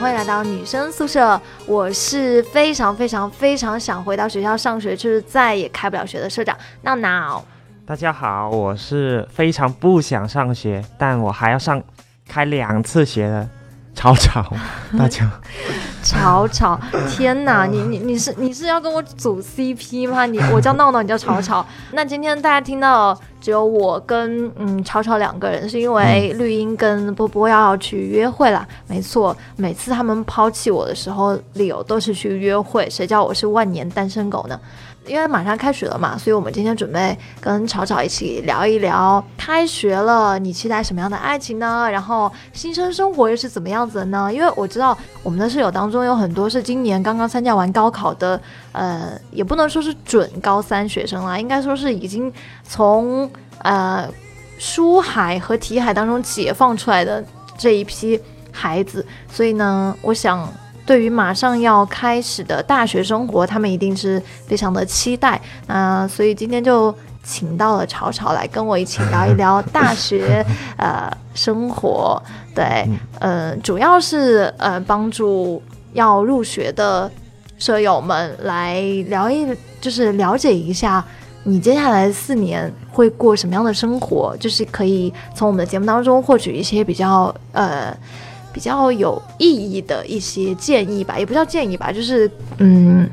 欢迎来到女生宿舍。我是非常非常非常想回到学校上学，就是再也开不了学的社长闹闹。大家好，我是非常不想上学，但我还要上开两次学的草草。大家吵吵，天哪，你你你是你是要跟我组 CP 吗？你我叫闹闹，你叫吵吵。那今天大家听到只有我跟嗯吵吵两个人，是因为绿茵跟波波要去约会了。没错，每次他们抛弃我的时候，理由都是去约会。谁叫我是万年单身狗呢？因为马上开学了嘛，所以我们今天准备跟草草一起聊一聊开学了，你期待什么样的爱情呢？然后新生生活又是怎么样子的呢？因为我知道我们的室友当中有很多是今年刚刚参加完高考的，呃，也不能说是准高三学生啦，应该说是已经从呃书海和题海当中解放出来的这一批孩子，所以呢，我想。对于马上要开始的大学生活，他们一定是非常的期待。那所以今天就请到了草草来跟我一起聊一聊 大学呃生活。对，呃，主要是呃帮助要入学的舍友们来聊一，就是了解一下你接下来四年会过什么样的生活，就是可以从我们的节目当中获取一些比较呃。比较有意义的一些建议吧，也不叫建议吧，就是嗯，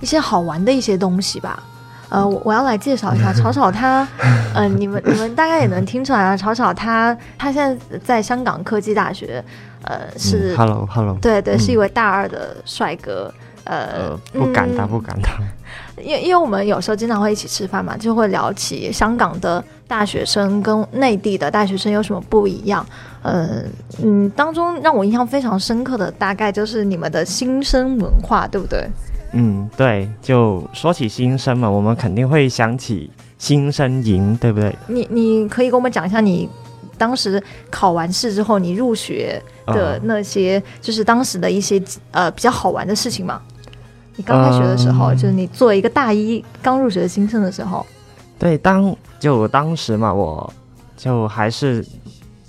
一些好玩的一些东西吧。呃，我我要来介绍一下 草草他，嗯，你们你们大概也能听出来啊，草草他他现在在香港科技大学，呃，是 Hello Hello，对对，是一位大二的帅哥。呃，不敢当，不敢当。因因为我们有时候经常会一起吃饭嘛，就会聊起香港的大学生跟内地的大学生有什么不一样。呃嗯，当中让我印象非常深刻的，大概就是你们的新生文化，对不对？嗯，对。就说起新生嘛，我们肯定会想起新生营，对不对？你你可以跟我们讲一下，你当时考完试之后，你入学的那些，就是当时的一些呃比较好玩的事情吗？你刚开学的时候，就是你作为一个大一刚入学的新生的时候，对，当就当时嘛，我就还是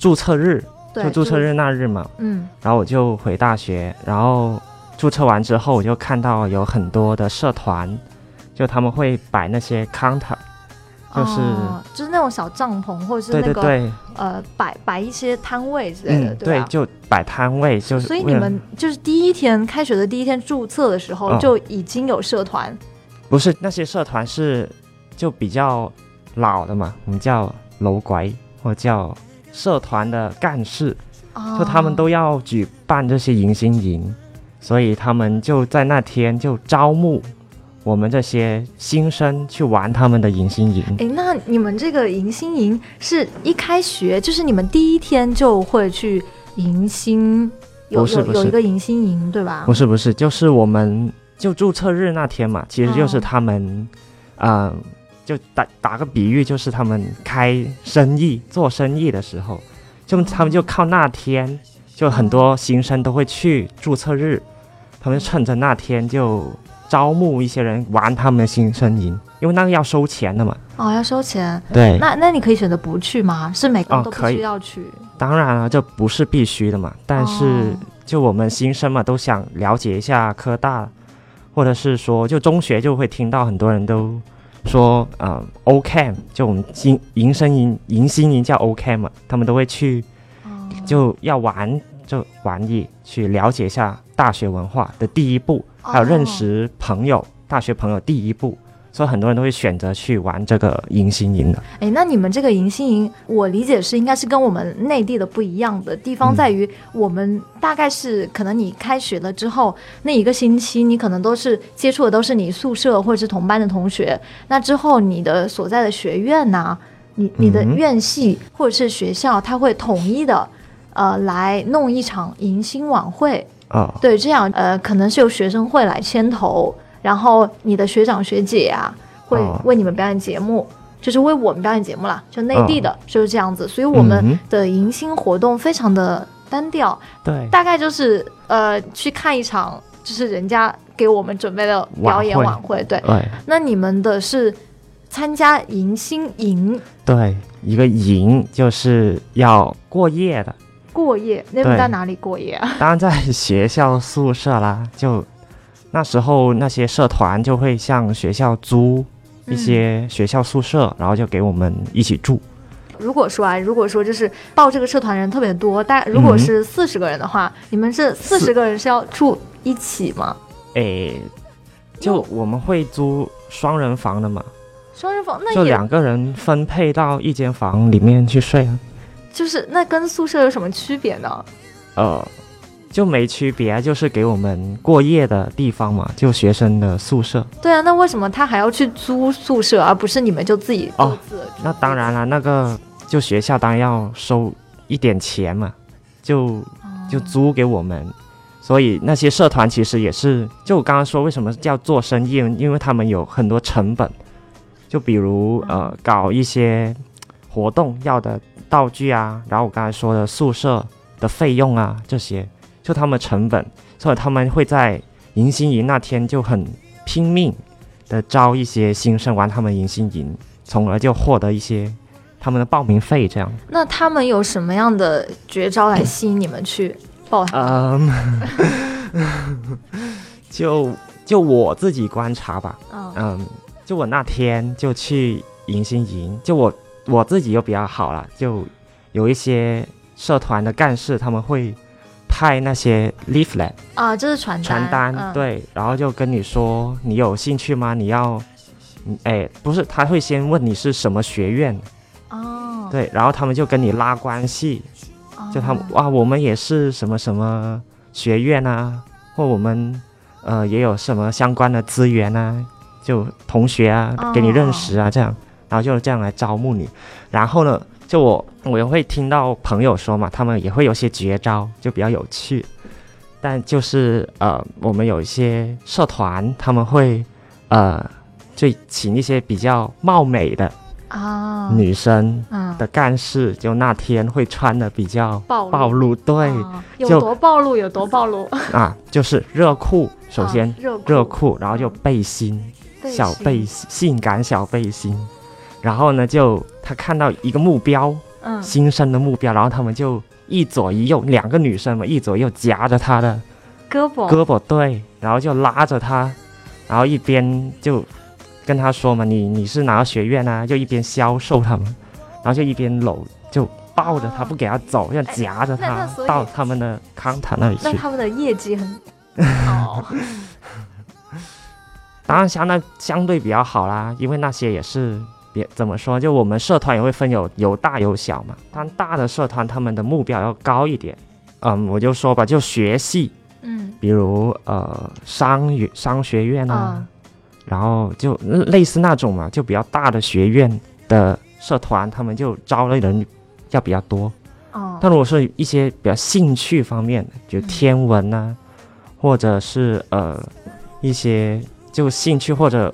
注册日，就注册日那日嘛，嗯，然后我就回大学，然后注册完之后，我就看到有很多的社团，就他们会摆那些 counter。就是就是那种小帐篷，或者是那个呃摆摆一些摊位之类的，对吧？就摆摊位，就是所以你们就是第一天开学的第一天注册的时候就已经有社团？不是那些社团是就比较老的嘛，我们叫楼拐或叫社团的干事，就他们都要举办这些迎新营，所以他们就在那天就招募。我们这些新生去玩他们的迎新营。哎，那你们这个迎新营是一开学就是你们第一天就会去迎新？有有有一个迎新营对吧？不是不是，就是我们就注册日那天嘛，其实就是他们，嗯，就打打个比喻，就是他们开生意做生意的时候，就他们就靠那天，就很多新生都会去注册日，他们趁着那天就。招募一些人玩他们的新生营，因为那个要收钱的嘛。哦，要收钱。对。那那你可以选择不去吗？是每个人都必须要去？当然了，这不是必须的嘛。但是就我们新生嘛，都想了解一下科大，或者是说就中学就会听到很多人都说，嗯，O.K. 就我们新迎新营、迎新营叫 O.K. 嘛，他们都会去，就要玩这玩意，去了解一下大学文化的第一步。还有认识朋友，大学朋友第一步，所以很多人都会选择去玩这个迎新营的。哎，那你们这个迎新营，我理解是应该是跟我们内地的不一样的地方在于，我们大概是可能你开学了之后那一个星期，你可能都是接触的都是你宿舍或者是同班的同学，那之后你的所在的学院呐，你你的院系或者是学校，他会统一的，呃，来弄一场迎新晚会。啊对，这样呃，可能是由学生会来牵头，然后你的学长学姐啊，会为你们表演节目，就是为我们表演节目啦，就内地的，就是这样子。所以我们的迎新活动非常的单调，对，大概就是呃，去看一场，就是人家给我们准备的表演晚会。对，那你们的是参加迎新营？对，一个营就是要过夜的。过夜，那对们在哪里过夜啊？当然在学校宿舍啦，就那时候那些社团就会向学校租一些学校宿舍，然后就给我们一起住。如果说啊，如果说就是报这个社团人特别多，但如果是四十个人的话，你们这四十个人是要住一起吗？诶，就我们会租双人房的嘛，双人房那就两个人分配到一间房里面去睡啊。就是那跟宿舍有什么区别呢？呃，就没区别啊，就是给我们过夜的地方嘛，就学生的宿舍。对啊，那为什么他还要去租宿舍，而不是你们就自己各哦那当然了，那个就学校当然要收一点钱嘛，就哦。就租给我们。所以那些社团其实也是，就我刚刚说为什么叫做生意，因为他们有很多成本，就比如呃搞一些活动要的道具啊，然后我刚才说的宿舍的费用啊这些，就他们成本，所以他们会在迎新营那天就很拼命的招一些新生玩他们迎新营，从而就获得一些他们的报名费这样。那他们有什么样的绝招来吸引你们去报他们？嗯，就就我自己观察吧，嗯嗯，就我那天就去迎新营，就我我自己又比较好了，就有一些社团的干事他们会派那些 leaflet 啊，就是传单，传单，嗯、对，然后就跟你说你有兴趣吗？你要，嗯哎，不是，他会先问你是什么学院，哦，对，然后他们就跟你拉关系，哦，就他们哇，我们也是什么什么学院啊，或我们呃也有什么相关的资源啊，就同学啊哦。给你认识啊，这样，然后就这样来招募你。然后呢，就我我也会听到朋友说嘛，他们也会有些绝招，就比较有趣。但就是呃，我们有一些社团，他们会呃，就请一些比较貌美的啊，女生嗯的干事，就那天会穿的比较暴露。暴露，对、哦有多暴露有多暴露，啊，就是热裤，首先、啊热热裤，然后就背心，小背心性感小背心，然后呢，就他看到一个目标，嗯新生的目标，然后他们就一左一右，两个女生嘛，一左一右夹着他的胳膊胳膊，对，然后就拉着他，然后一边就跟他说嘛，你你是哪个学院啊？就一边销售他们，然后就一边搂，就抱着他哦不给他走，要夹着他到他们的康塔那里去。那他们的业绩很 好，当然相那相对比较好啦，因为那些也是别怎么说，就我们社团也会分有有大有小嘛。但大的社团他们的目标要高一点，嗯，我就说吧，就学系，嗯比如呃商学商学院啊，啊然后就类似那种嘛，就比较大的学院的社团，他们就招的人要比较多。哦，但如果是一些比较兴趣方面的，就嗯天文啊，或者是呃一些就兴趣或者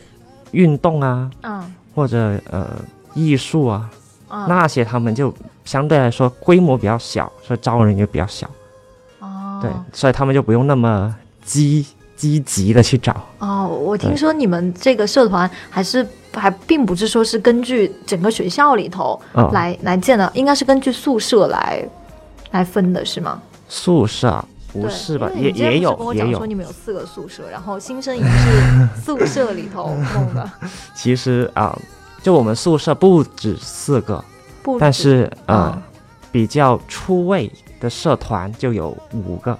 运动啊，嗯或者呃艺术啊，嗯那些他们就相对来说规模比较小，所以招人也比较小，哦对，所以他们就不用那么积积极的去找。哦，我听说你们这个社团还是还并不是说是根据整个学校里头嗯，来、来建的，应该是根据宿舍来来分的是吗？宿舍啊不是吧？也也有也有讲说，你们有四个宿舍，然后新生营 是宿舍里头弄的，其实啊、就我们宿舍不止四个，但是呃。嗯比较出位的社团就有五个，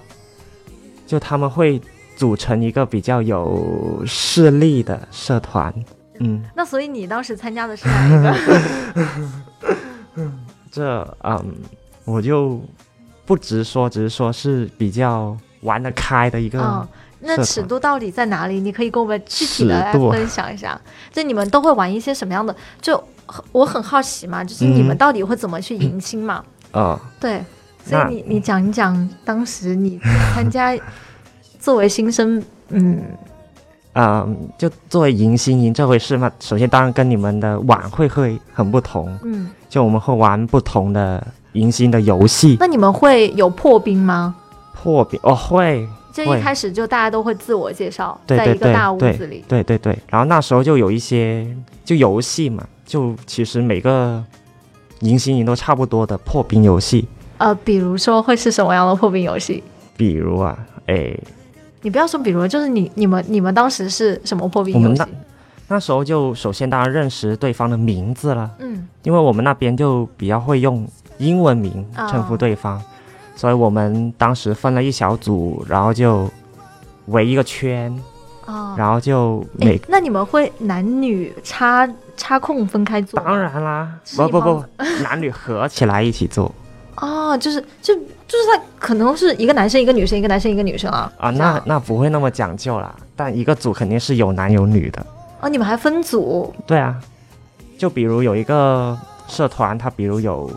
就他们会组成一个比较有势力的社团。嗯，那所以你当时参加的是哪一个？这嗯，我就不直说，只是说是比较玩得开的一个。嗯，那尺度到底在哪里？你可以跟我们具体的来分享一下。就你们都会玩一些什么样的？就我很好奇嘛，就是你们嗯到底会怎么去迎新嘛？嗯，对，所以你你讲一讲当时你参加 作为新生，嗯嗯，就作为迎新营这回事嘛，首先当然跟你们的晚会会很不同，嗯，就我们会玩不同的迎新的游戏。那你们会有破冰吗？破冰哦，会，就一开始就大家都会自我介绍，在一个大屋子里，对对对，然后那时候就有一些就游戏嘛，就其实每个迎新营都差不多的破冰游戏，呃，比如说会是什么样的破冰游戏？比如啊，哎，你不要说比如，就是你你们你们当时是什么破冰我们游戏那？那时候就首先当然认识对方的名字了，嗯因为我们那边就比较会用英文名称呼对方，所以我们当时分了一小组，然后就围一个圈，哦，然后就每、那你们会男女插插空分开做？当然啦，不不不，男女合起来一起做。哦，就是就就是他可能是一个男生一个女生，一个男生一个女生啊。啊，那那不会那么讲究啦，但一个组肯定是有男有女的，哦，你们还分组？对啊，就比如有一个社团，他比如有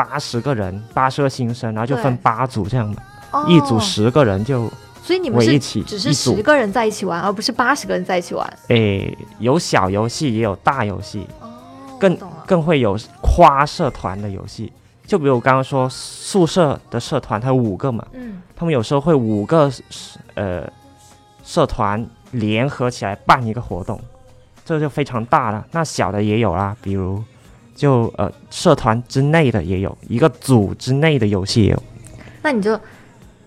八十个人，八十个新生，然后就分八组这样的，哦，一组十个人就所以你们是只是十个人在一起玩，而不是八十个人在一起玩。诶，有小游戏也有大游戏，哦，更。更会有跨社团的游戏。就比如我刚刚说宿舍的社团，它有五个嘛，嗯，他们有时候会五个呃社团联合起来办一个活动，这就非常大了。那小的也有啦，比如就呃社团之内的也有，一个组之内的游戏也有。那你就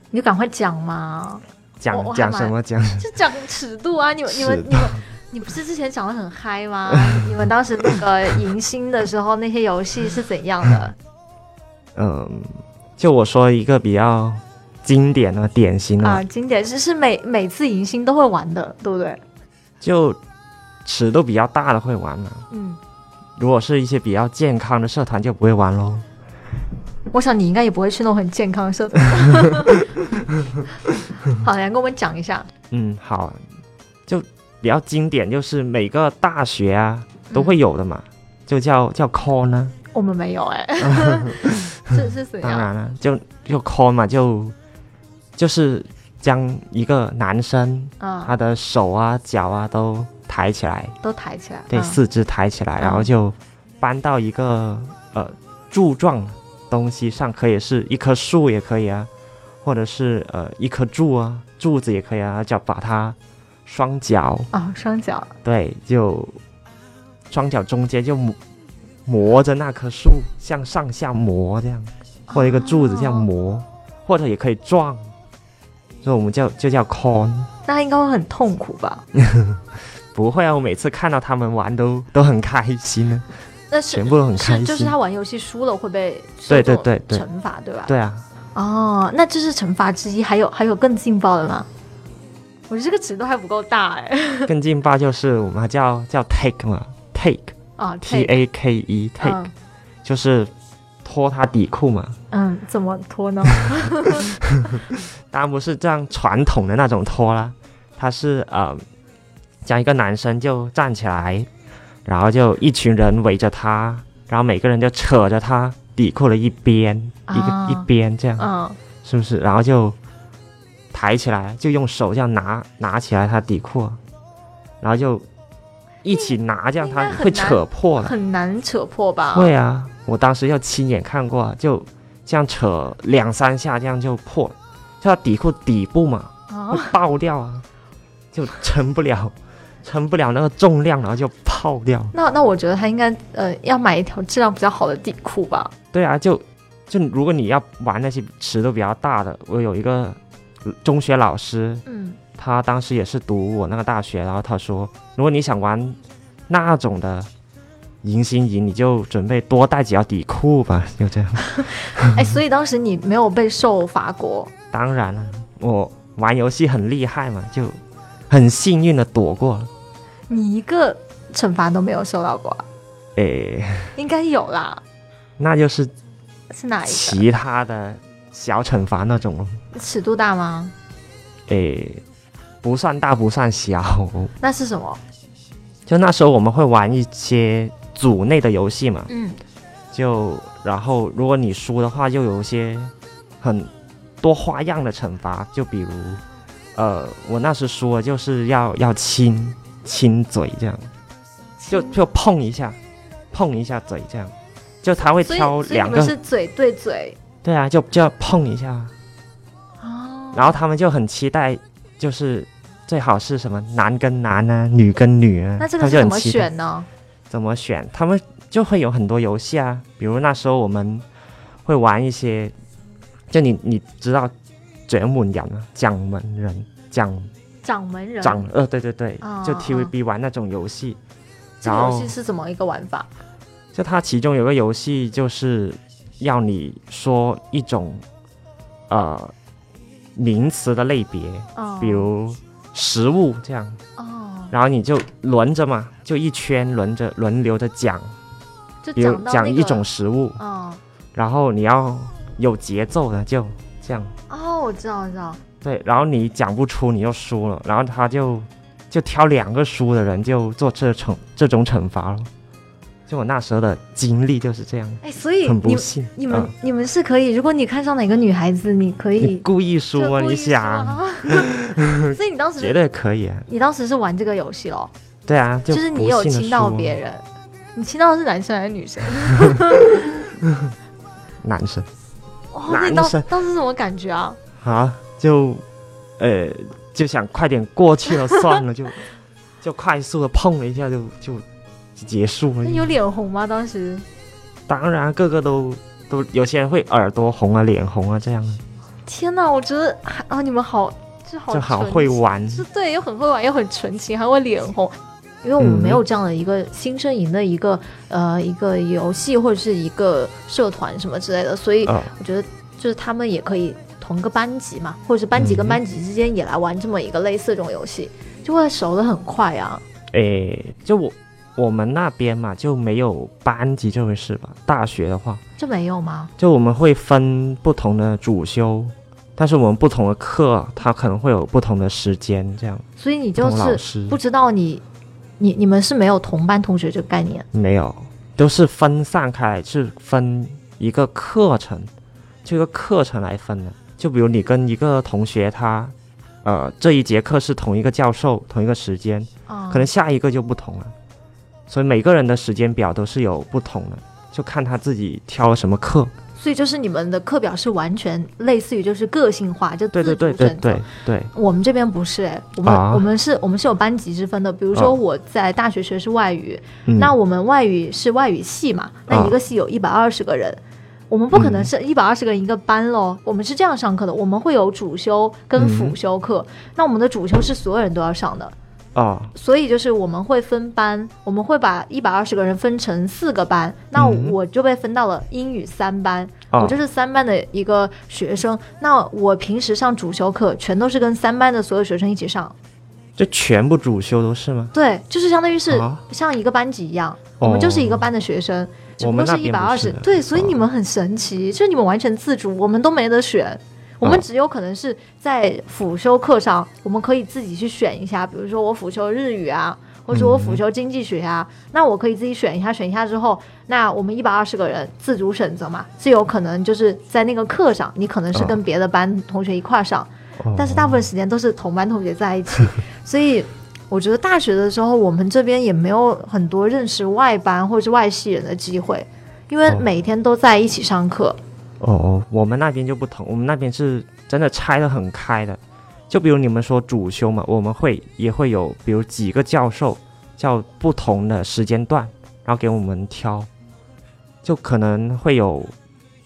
你就赶快讲嘛，讲讲什么讲？就讲尺度啊！你们你们你们。你不是之前讲的很嗨吗？你们当时那个迎新的时候，那些游戏是怎样的？嗯，就我说一个比较经典的、典型的，啊，经典是是每每次迎新都会玩的，对不对？就尺度比较大的会玩嘛。嗯，如果是一些比较健康的社团就不会玩喽。我想你应该也不会去那种很健康的社团。好，来跟我们讲一下。嗯，好，就比较经典，就是每个大学啊都会有的嘛，就叫叫 call 呢、我们没有 哎、是是怎样？当然了，就就 call 嘛，就就是将一个男生啊、他的手啊脚啊都抬起来，都抬起来。对，嗯四肢抬起来，嗯然后就搬到一个呃柱状东西上，可以是一棵树也可以啊，或者是呃一棵柱啊，柱子也可以啊，叫把它双脚啊，双脚对，就双脚中间就磨磨着那棵树，向上下磨这样，或者一个柱子这样哦磨，或者也可以撞，所以我们叫就叫 con。那应该会很痛苦吧？不会啊，我每次看到他们玩都都很开心呢，那是全部都很开心。就是他玩游戏输了会被受对对对对惩罚，对吧？对啊，哦，那这是惩罚之一，还有还有更劲爆的吗？我觉得这个尺度还不够大哎。更劲爆就是我们叫叫 take 嘛，take 啊 t a k e take，、嗯就是脱他底裤嘛。嗯，怎么脱呢？当然不是这样传统的那种脱啦，它是呃，将一个男生就站起来，然后就一群人围着他，然后每个人就扯着他底裤的一边，一个啊一边这样，嗯，是不是？然后就抬起来，就用手这样拿拿起来他底裤，然后就一起拿，这样他会扯破的。很难扯破吧？会啊，我当时就亲眼看过啊，就这样扯两三下，这样就破了，就他底裤底部嘛爆掉啊，就撑不了，撑不了那个重量，然后就泡掉。那那我觉得他应该呃要买一条质量比较好的底裤吧。对啊，就就如果你要玩那些尺度比较大的，我有一个中学老师，嗯，他当时也是读我那个大学，然后他说，如果你想玩那种的迎新营，你就准备多带几条底裤吧，就这样。哎，所以当时你没有被受罚过。当然了，我玩游戏很厉害嘛，就很幸运的躲过了。你一个惩罚都没有受到过啊、诶，应该有啦，那就是是哪一个？其他的小惩罚那种，尺度大吗？诶，不算大不算小。那是什么？就那时候我们会玩一些组内的游戏嘛，嗯，就然后如果你输的话，又有一些很多花样的惩罚，就比如，呃，我那时输了就是要要亲亲嘴这样，就就碰一下，碰一下嘴这样，就他会挑两个。是嘴对嘴。对啊，就就要碰一下，哦。然后他们就很期待，就是最好是什么男跟男啊，女跟女啊，那这个是怎么选呢？怎么选？他们就会有很多游戏啊，比如那时候我们会玩一些，就你你知道掌门人啊，掌门人掌掌门人，掌呃对对对，就 TVB 玩那种游戏，这个然后游戏是怎么？一个玩法？就它其中有个游戏就是要你说一种呃名词的类别，哦。比如食物这样，哦，然后你就轮着嘛，就一圈轮着轮流着讲，就比如讲到那个讲一种食物，哦。然后你要有节奏的，就这样。哦，我知道我知道，对，然后你讲不出，你就输了，然后他就就挑两个输的人就做这惩这种惩罚了。就我那时候的经历就是这样，哎，所以很你们不幸。你们、嗯你们是可以，如果你看上哪个女孩子，你可你以故意输啊，你想，啊 所以你当时绝对可以啊。你当时是玩这个游戏咯，对啊，就就是你有亲到输别人，你亲到的是男生还是女生？男生哇，那你当男生当时什么感觉啊？啊，就呃就想快点过去了，算了，就 就快速的碰了一下就就就结束了那。你有脸红吗？当时？当然，个个都都有些人会耳朵红啊、脸红啊这样，天哪，我觉得啊，你们好，就好就好会玩。是对，又很会玩，又很纯情，还会脸红。因为我们嗯没有这样的一个新生营的一个、呃一个游戏或者是一个社团什么之类的，所以呃，我觉得就是他们也可以同个班级嘛，或者是班级跟嗯班级之间也来玩这么一个类似这种游戏，就会熟的很快啊。诶，就我我们那边嘛，就没有班级这回事吧。大学的话，就没有吗？就我们会分不同的主修，但是我们不同的课，它可能会有不同的时间，这样。所以你就是不知道你你你们是没有同班同学这个概念。没有，都是分散开来，是分一个课程，这个课程来分的。就比如你跟一个同学他，呃，这一节课是同一个教授，同一个时间，啊，可能下一个就不同了。所以每个人的时间表都是有不同的，就看他自己挑了什么课。所以就是你们的课表是完全类似于就是个性化，就对自对对对。对对，我们这边不是哎、我们、啊我们是我们是有班级之分的。比如说哦我在大学学是外语，嗯那我们外语是外语系嘛，那啊一个系有一百二十个人。我们不可能嗯。是一百二十个人一个班喽，我们是这样上课的，我们会有主修跟辅嗯修课。那我们的主修是所有人都要上的，啊，所以就是我们会分班，我们会把一百二十个人分成四个班，那嗯我就被分到了英语三班，哦我就是三班的一个学生。那我平时上主修课，全都是跟三班的所有学生一起上，就全部主修都是吗？对，就是相当于是啊。像一个班级一样，我们就是一个班的学生，只不过是我们那一百二十。对，所以哦你们很神奇，就是你们完全自主，我们都没得选。我们哦只有可能是在辅修课上，我们可以自己去选一下，比如说我辅修日语啊，或者我辅修经济学啊，那我可以自己选一下，选一下之后，那我们一百二十个人自主选择嘛，是有可能就是在那个课上，你可能是哦跟别的班同学一块儿上，哦。但是大部分时间都是同班同学在一起，所以我觉得大学的时候，我们这边也没有很多认识外班或者是外系人的机会，因为哦每天都在一起上课。哦，我们那边就不同，我们那边是真的拆得很开的。就比如你们说主修嘛，我们会也会有，比如几个教授叫不同的时间段，然后给我们挑，就可能会有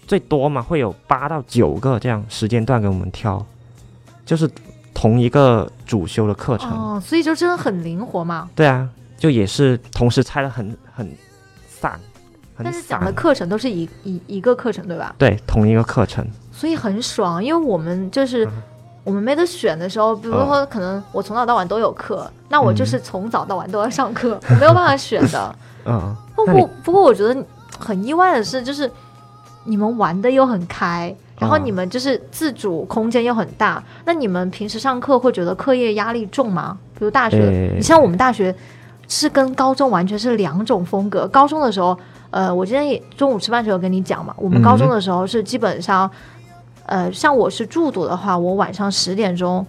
最多嘛，会有八到九个这样时间段给我们挑，就是同一个主修的课程。哦，所以就真的很灵活嘛。对啊，就也是同时拆得很很散，很但是讲的。课程都是一一一个课程，对吧？对，同一个课程。所以很爽，因为我们就是嗯我们没得选的时候，比如说可能我从早到晚都有课，那我就是从早到晚都要上课，我没有办法选的。嗯，不不过，我觉得很意外的是，就是你们玩的又很开，然后哦你们就是自主空间又很大。那你们平时上课会觉得课业压力重吗？比如大学，呃你像我们大学是跟高中完全是两种风格。高中的时候，呃，我今天也中午吃饭时候跟你讲嘛，我们嗯高中的时候是基本上，呃，像我是住读的话，我晚上十点钟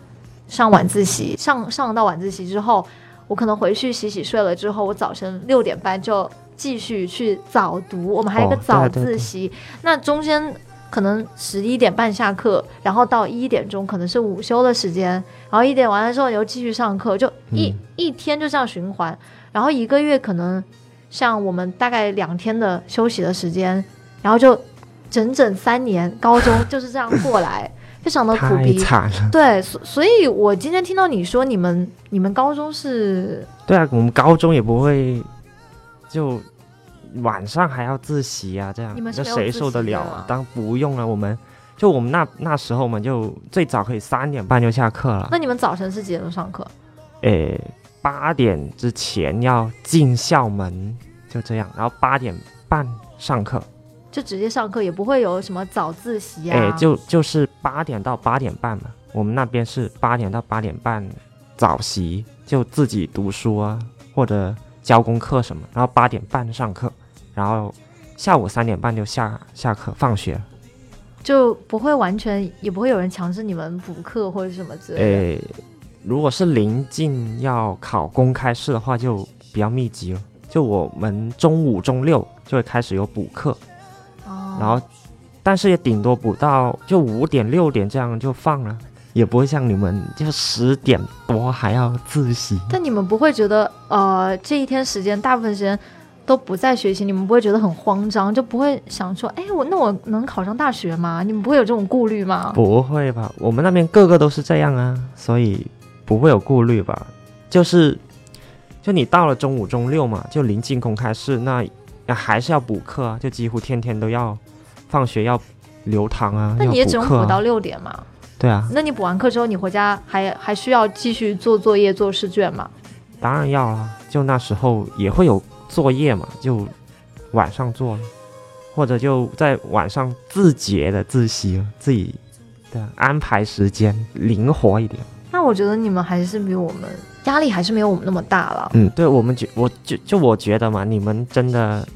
上晚自习，上上到晚自习之后，我可能回去洗洗睡了之后，我早晨六点半就继续去早读，我们还有一个哦对早对对自习，那中间。可能十一点半下课，然后到一点钟可能是午休的时间，然后一点完了之后你又继续上课，就一、嗯一天就这样循环，然后一个月可能像我们大概两天的休息的时间，然后就整整三年高中就是这样过来，非常的苦逼。惨了。对，所所以，我今天听到你说你们你们高中是对啊，我们高中也不会就晚上还要自习啊，这样你们是那谁受得了啊？啊当不用了，我们就我们那那时候嘛，就最早可以三点半就下课了，那你们早晨是几点钟上课？诶，八点之前要进校门，就这样，然后八点半上课，就直接上课，也不会有什么早自习啊？诶，就就是八点到八点半嘛，我们那边是八点到八点半早习，就自己读书啊，或者交功课什么，然后八点半上课，然后下午三点半就下下课放学。就不会完全，也不会有人强制你们补课或者什么之类的。诶，如果是临近要考公开试的话，就比较密集了。就我们中五、中六就会开始有补课，哦然后但是也顶多补到就五点、六点这样就放了，也不会像你们就十点多还要自习。但你们不会觉得，呃，这一天时间大部分时间都不在学习，你们不会觉得很慌张，就不会想说，哎，我那我能考上大学吗？你们不会有这种顾虑吗？不会吧？我们那边个个都是这样啊，所以不会有顾虑吧？就是，就你到了中午、中六嘛，就临近公开试，那那还是要补课啊，就几乎天天都要放学要留堂啊，那你也只用补课、能补到啊。六点嘛？对啊，那你补完课之后，你回家还还需要继续做作业、做试卷吗？当然要啦。就那时候也会有作业嘛，就晚上做了，或者就在晚上自觉的自习了，自己的安排时间灵活一点。那我觉得你们还是比我们压力还是没有我们那么大了。嗯，对我们觉我就就我觉得嘛，你们真的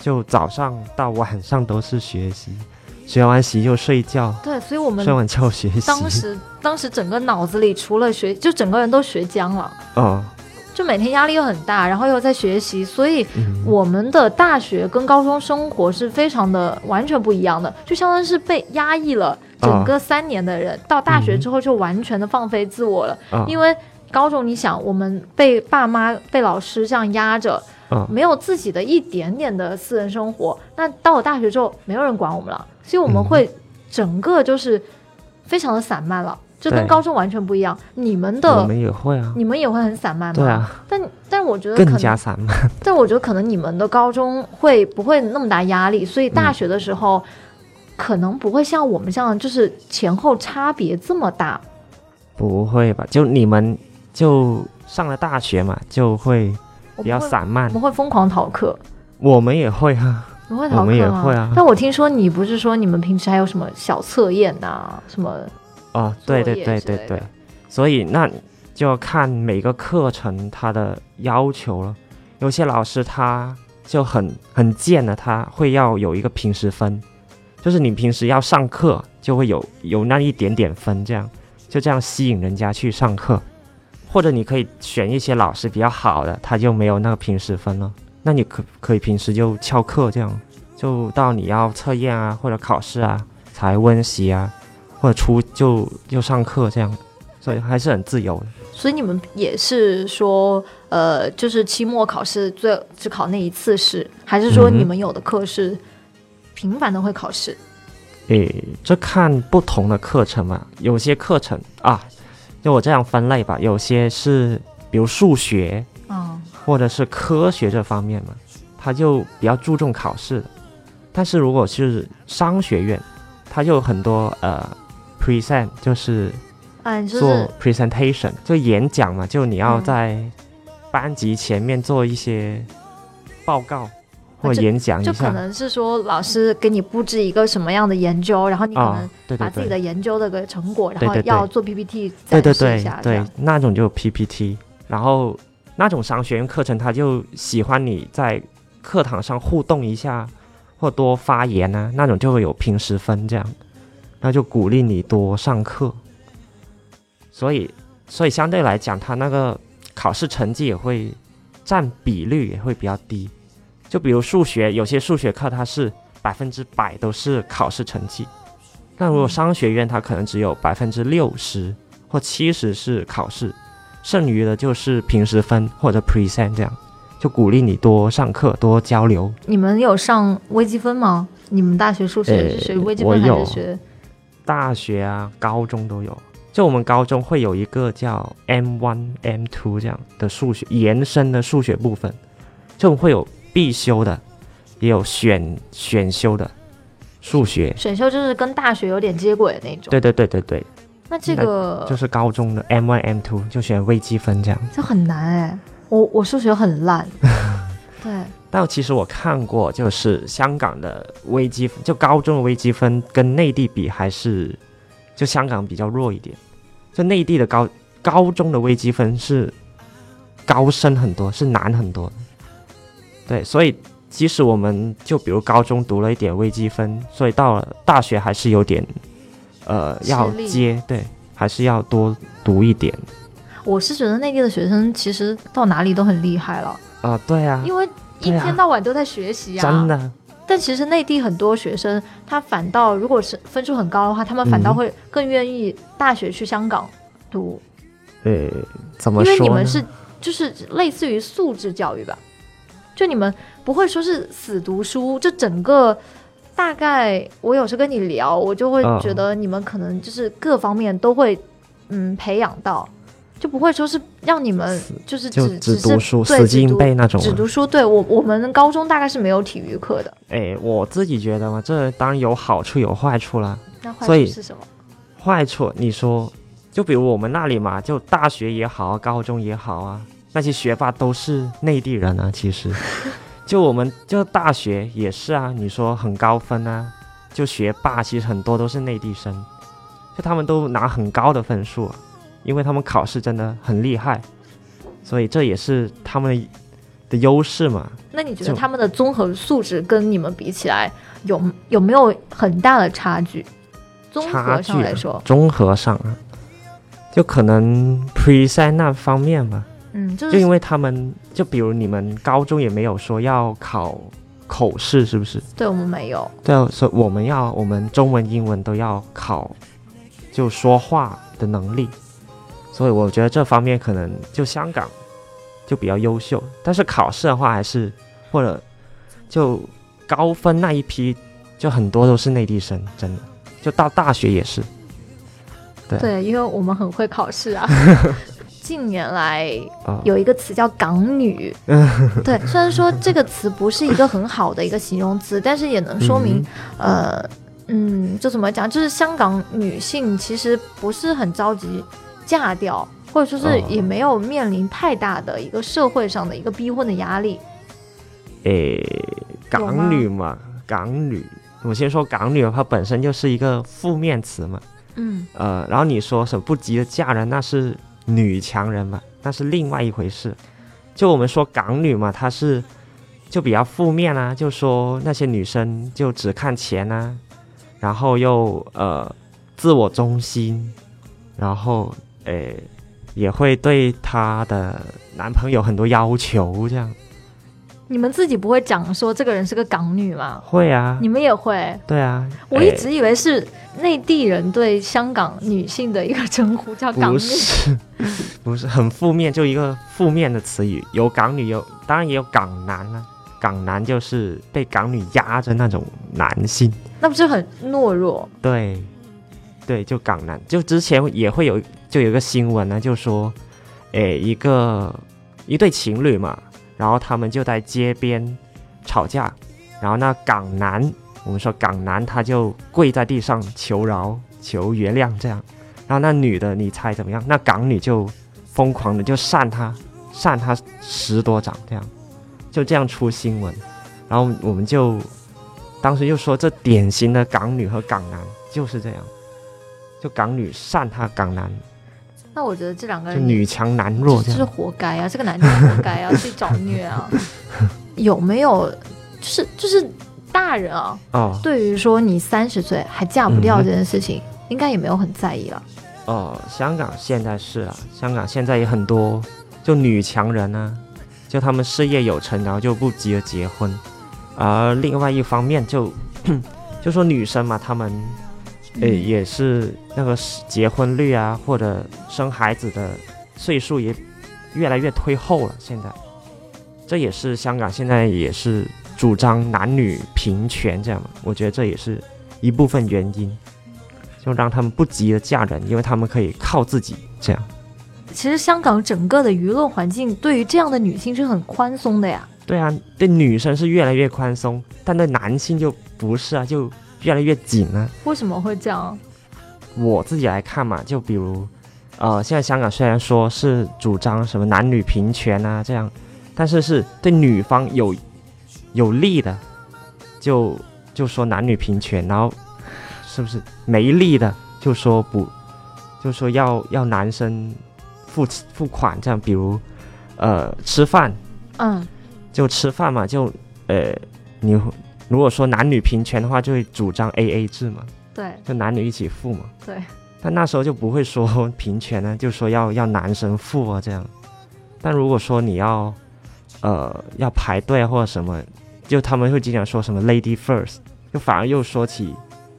就早上到晚上都是学习，学完习就睡觉，对，所以我们睡完觉学习。当时当时整个脑子里除了学，就整个人都学僵了，哦，就每天压力又很大，然后又在学习，所以嗯，我们的大学跟高中生活是非常的完全不一样的，就相当于是被压抑了整个三年的人，到大学之后就完全的放飞自我了。啊因为高中你想，我们被爸妈、被老师这样压着，啊没有自己的一点点的私人生活。那到了大学之后，没有人管我们了，所以我们嗯会整个就是非常的散漫了，就跟高中完全不一样。你们我的们也会啊，你们也会很散漫吗？对啊，但但我觉得更加散漫。但我觉得可能你们的高中会不会那么大压力，所以嗯大学的时候、可能不会像我们这样，就是前后差别这么大。不会吧？就你们就上了大学嘛，就会比较散漫我。们会疯狂逃课，我们也会啊，你会逃课吗？我们也会啊但我听说你不是说你们平时还有什么小测验呐、什么？哦，对对对对对，所以那就要看每个课程它的要求了。有些老师他就很很贱的，他会要有一个平时分，就是你平时要上课就会有有那一点点分，这样就这样吸引人家去上课。或者你可以选一些老师比较好的，他就没有那个平时分了。那你可可以平时就翘课，这样就到你要测验啊或者考试啊才温习啊，或者出就就上课这样，所以还是很自由的。所以你们也是说，呃，就是期末考试最只考那一次试，还是说你们有的课是频繁的会考试？诶，这看不同的课程嘛，有些课程啊，就我这样分类吧，有些是比如数学嗯，或者是科学这方面嘛，他就比较注重考试的。但是如果是商学院，他就有很多呃 present，就是啊，做 presentation，就演讲嘛，就你要嗯。在班级前面做一些报告或者演讲一就可能是说老师给你布置一个什么样的研究，然后你可啊能，对对对，把自己的研究的个成果，然后对对对。要做 PPT 对对展示一对对下这样，那种就有 PPT，然后那种商学院课程，他就喜欢你在课堂上互动一下，或多发言啊，那种就会有平时分这样，那就鼓励你多上课。所以，所以相对来讲，他那个考试成绩也会占比率也会比较低。就比如数学，有些数学课它是百分之百都是考试成绩，那如果嗯商学院它可能只有百分之六十或七十是考试，剩余的就是平时分或者 present 这样，就鼓励你多上课、多交流。你们有上微积分吗？你们大学数学是学微积分还是学？大学啊、高中都有。就我们高中会有一个叫 M one、M two 这样的数学延伸的数学部分，就会有必修的，也有选选修的数学。选修就是跟大学有点接轨的那种。对对对对对，那这个就是高中的 M one、M two 就选微积分这样。这很难哎、我我数学很烂。对，但其实我看过，就是香港的微积分，就高中的微积分跟内地比，还是就香港比较弱一点。就内地的高高中的微积分是高深很多，是难很多的。对，所以即使我们就比如高中读了一点微积分，所以到了大学还是有点呃要接，对，还是要多读一点我是觉得内地的学生其实到哪里都很厉害了，啊、对啊，因为一天到晚都在学习啊。真的。但其实内地很多学生，他反倒如果是分数很高的话，他们反倒嗯会更愿意大学去香港读，呃，怎么因说因？为你们是就是类似于素质教育吧，就你们不会说是死读书，就整个大概我有时跟你聊，我就会嗯觉得你们可能就是各方面都会嗯培养到。就不会说是让你们就是只只读书、死记硬背那种啊。只读书。对我我们高中大概是没有体育课的，哎，我自己觉得嘛，这当然有好处有坏处啦。那坏处是什么？坏处你说，就比如我们那里嘛，就大学也好，高中也好啊，那些学霸都是内地人啊。其实，就我们就大学也是啊，你说很高分啊，就学霸其实很多都是内地生，就他们都拿很高的分数啊，因为他们考试真的很厉害，所以这也是他们的的优势嘛。那你觉得他们的综合素质跟你们比起来，有有没有很大的差距？综差合上来说，综合上啊，就可能 present 那方面吧，嗯，就就因为他们就比如你们高中也没有说要考口试，是不是？对我们没有，对啊，所以我们要我们中文、英文都要考，就说话的能力。所以我觉得这方面可能就香港就比较优秀，但是考试的话还是或者就高分那一批就很多都是内地生，真的，就到大学也是。对对，因为我们很会考试啊。近年来啊、有一个词叫“港女”，对，虽然说这个词不是一个很好的一个形容词，但是也能说明，呃，嗯，就怎么讲，就是香港女性其实不是很着急嫁掉，或者说是哦也没有面临太大的一个社会上的一个逼婚的压力。诶，港女嘛，港女，我先说港女，它本身就是一个负面词嘛。嗯，呃，然后你说什么不急的嫁人，那是女强人嘛，那是另外一回事。就我们说港女嘛，她是就比较负面啊，就说那些女生就只看钱啊，然后又呃自我中心，然后诶也会对她的男朋友很多要求，这样你们自己不会讲说这个人是个港女吗？会啊，你们也会？对啊，我一直以为是内地人对香港女性的一个称呼，叫港不女。是，不是很负面，就一个负面的词语。有港女，有当然也有港男啊。港男就是被港女压着那种男性，那不是很懦弱？对，对，就港男。就之前也会有，就有一个新闻呢，就说，诶，一个一对情侣嘛，然后他们就在街边吵架，然后那港男，我们说港男他就跪在地上求饶、求原谅这样，然后那女的你猜怎么样？那港女就疯狂的就扇他，扇他十多掌这样，就这样出新闻，然后我们就当时就说这典型的港女和港男就是这样，就港女扇他港男，那我觉得这两个就人女强男弱就是。活该啊！这个男的活该啊，去找虐啊！有没有就是就是大人啊？哦对于说你三十岁还嫁不掉这件事情，应该也没有很在意了。哦，香港现在是啊，香港现在也很多就女强人啊，就他们事业有成，然后就不急着结婚。而另外一方面就 就说女生嘛，她们呃嗯也是那个结婚率啊，或者生孩子的岁数也越来越推后了。现在这也是香港现在也是主张男女平权这样嘛，我觉得这也是一部分原因，就让他们不急着嫁人，因为他们可以靠自己这样。其实香港整个的舆论环境对于这样的女性是很宽松的呀。对啊，对女生是越来越宽松，但对男性就不是啊，就越来越紧了。为什么会这样？我自己来看嘛，就比如，呃，现在香港虽然说是主张什么男女平权啊这样，但是是对女方有有利的，就就说男女平权，然后是不是没利的就说不，就说要要男生付付款这样，比如，呃，吃饭，嗯，就吃饭嘛，就呃，你如果说男女平权的话，就会主张 A A 制嘛。对，就男女一起付嘛。对，但那时候就不会说平权呢，就说要要男生付啊这样。但如果说你要，呃，要排队或者什么，就他们会经常说什么 lady first，就反而又说起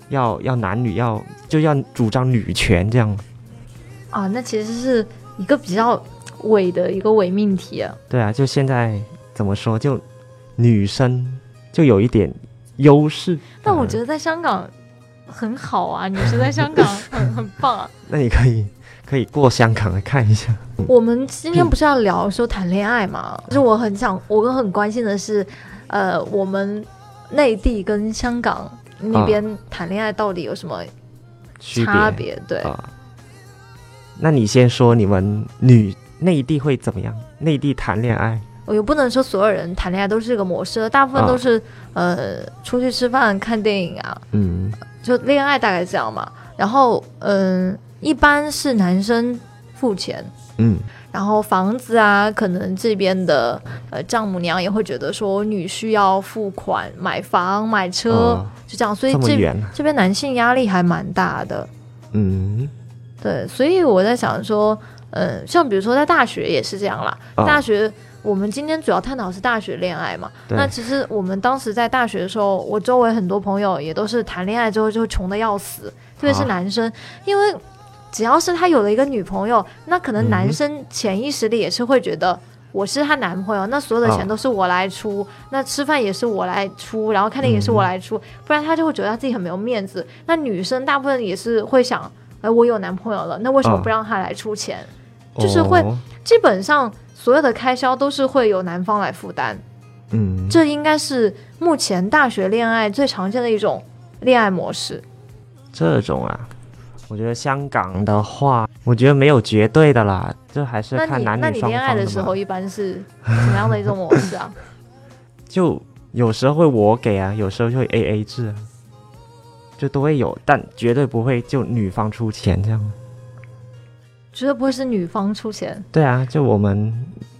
要要男女要就要主张女权这样。啊，那其实是一个比较伪的一个伪命题啊。对啊，就现在怎么说，就女生就有一点优势。但我觉得在香港。很好啊，女生在香港很 很棒啊。那你可以可以过香港来看一下。我们今天不是要聊说谈恋爱嘛？就是我很想，我很关心的是，呃，我们内地跟香港那边谈恋爱到底有什么差别？对啊。那你先说，你们女内地会怎么样？内地谈恋爱？我又不能说所有人谈恋爱都是这个模式，大部分都是呃出去吃饭、看电影啊。嗯。就恋爱大概这样嘛，然后嗯，一般是男生付钱，嗯，然后房子啊，可能这边的呃丈母娘也会觉得说女婿要付款买房买车，就这样，所以这这边男性压力还蛮大的，嗯，对，所以我在想说，嗯，像比如说在大学也是这样啦，大学。我们今天主要探讨是大学恋爱嘛？那其实我们当时在大学的时候，我周围很多朋友也都是谈恋爱之后就穷的要死，特别是男生，因为只要是他有了一个女朋友，那可能男生潜意识里也是会觉得我是他男朋友，那所有的钱都是我来出，那吃饭也是我来出，然后看电影也是我来出，不然他就会觉得他自己很没有面子。那女生大部分也是会想，哎，我有男朋友了，那为什么不让他来出钱？就是会基本上。所有的开销都是会由男方来负担，嗯，这应该是目前大学恋爱最常见的一种恋爱模式。这种啊，我觉得香港的话，我觉得没有绝对的啦，这还是看男女双方那你恋爱的时候一般是什么样的一种模式啊？就有时候会我给啊，有时候就会 A A 制，就都会有，但绝对不会就女方出钱这样。绝对不会是女方出钱。对啊，就我们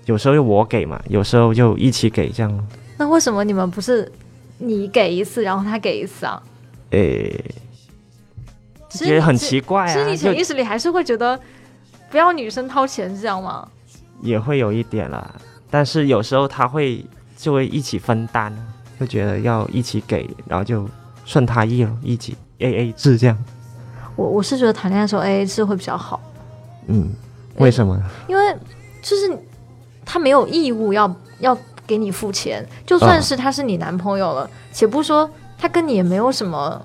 有时候就我给嘛，有时候就一起给这样。那为什么你们不是你给一次，然后他给一次啊？诶，觉得很奇怪啊。其实你潜意识里还是会觉得不要女生掏钱这样吗？也会有一点啦，但是有时候他会就会一起分担，就觉得要一起给，然后就顺他意了，一起 A A 制这样。我我是觉得谈恋爱的时候 A A 制会比较好。嗯，为什么？因为就是他没有义务要要给你付钱，就算是他是你男朋友了，且不说他跟你也没有什么，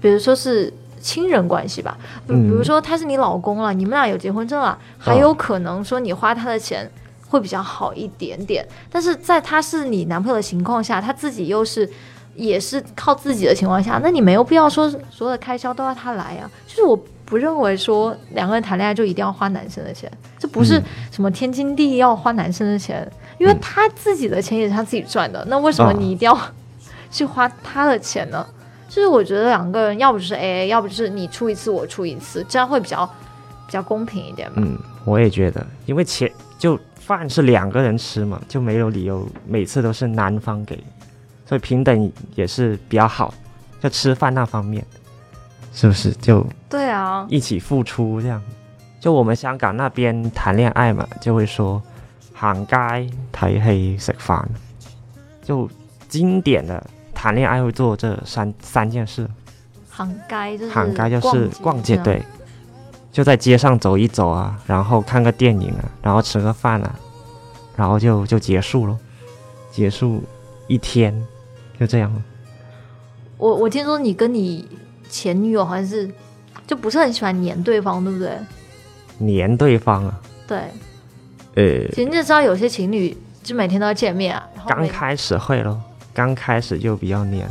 比如说是亲人关系吧，比如说他是你老公了，你们俩有结婚证了，还有可能说你花他的钱会比较好一点点。但是在他是你男朋友的情况下，他自己又是也是靠自己的情况下，那你没有必要说所有的开销都要他来啊。就是我。不认为说两个人谈恋爱就一定要花男生的钱，这不是什么天经地义要花男生的钱，因为他自己的钱也是他自己赚的，那为什么你一定要去花他的钱呢？就是我觉得两个人要不就是 A A，要不就是你出一次我出一次，这样会比较比较公平一点吧。嗯，我也觉得，因为钱就饭是两个人吃嘛，就没有理由每次都是男方给，所以平等也是比较好，就吃饭那方面。是不是就对啊？一起付出这样，就我们香港那边谈恋爱嘛，就会说行街睇戏食饭，就经典的谈恋爱会做这三三件事。行街就是行街就是逛街，对，就在街上走一走啊，然后看个电影啊，然后吃个饭啊，然后就就结束了，结束一天，就这样了。我我听说你跟你前女友好像是就不是很喜欢黏对方，对不对？黏对方啊，对，呃，其实你知道有些情侣就每天都要见面啊，刚开始会咯，刚开始就比较黏，